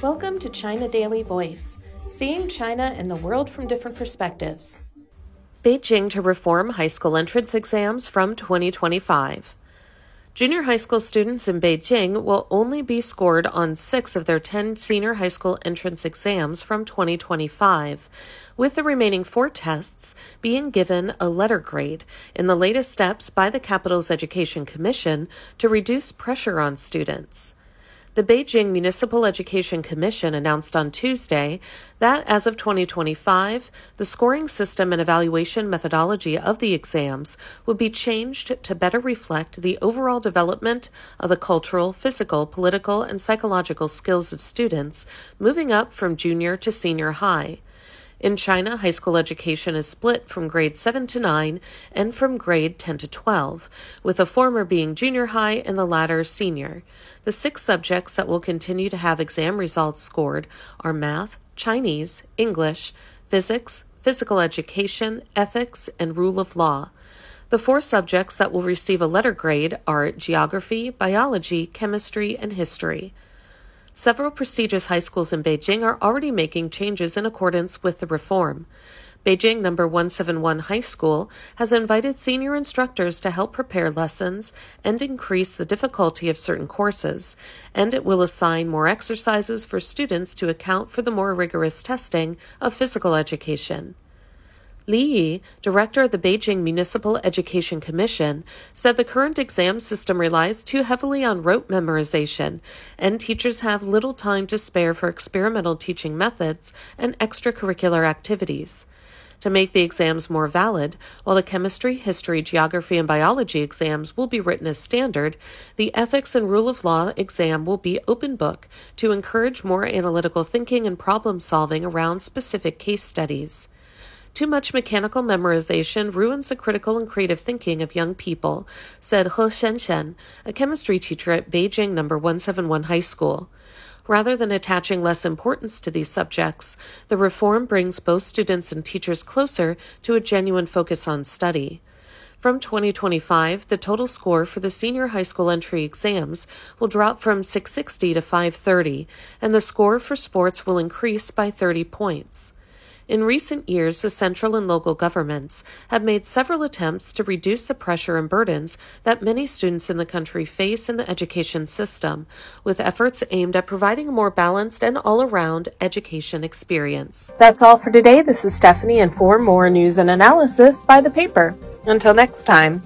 Welcome to China Daily Voice, seeing China and the world from different perspectives. Beijing to reform high school entrance exams from 2025. Junior high school students in Beijing will only be scored on six of their 10 senior high school entrance exams from 2025, with the remaining four tests being given a letter grade in the latest steps by the capital's Education Commission to reduce pressure on students. The Beijing Municipal Education Commission announced on Tuesday that as of 2025, the scoring system and evaluation methodology of the exams would be changed to better reflect the overall development of the cultural, physical, political, and psychological skills of students moving up from junior to senior high. In China, high school education is split from grade 7 to 9 and from grade 10 to 12, with the former being junior high and the latter senior. The six subjects that will continue to have exam results scored are math, Chinese, English, physics, physical education, ethics, and rule of law. The four subjects that will receive a letter grade are geography, biology, chemistry, and history. Several prestigious high schools in Beijing are already making changes in accordance with the reform. Beijing number 171 High School has invited senior instructors to help prepare lessons and increase the difficulty of certain courses, and it will assign more exercises for students to account for the more rigorous testing of physical education. Li Yi, director of the Beijing Municipal Education Commission, said the current exam system relies too heavily on rote memorization, and teachers have little time to spare for experimental teaching methods and extracurricular activities. To make the exams more valid, while the chemistry, history, geography, and biology exams will be written as standard, the ethics and rule of law exam will be open book to encourage more analytical thinking and problem solving around specific case studies. Too much mechanical memorization ruins the critical and creative thinking of young people, said He Shenshen, a chemistry teacher at Beijing number 171 High School. Rather than attaching less importance to these subjects, the reform brings both students and teachers closer to a genuine focus on study. From 2025, the total score for the senior high school entry exams will drop from 660 to 530, and the score for sports will increase by 30 points. In recent years, the central and local governments have made several attempts to reduce the pressure and burdens that many students in the country face in the education system, with efforts aimed at providing a more balanced and all around education experience. That's all for today. This is Stephanie, and for more news and analysis, buy the paper. Until next time.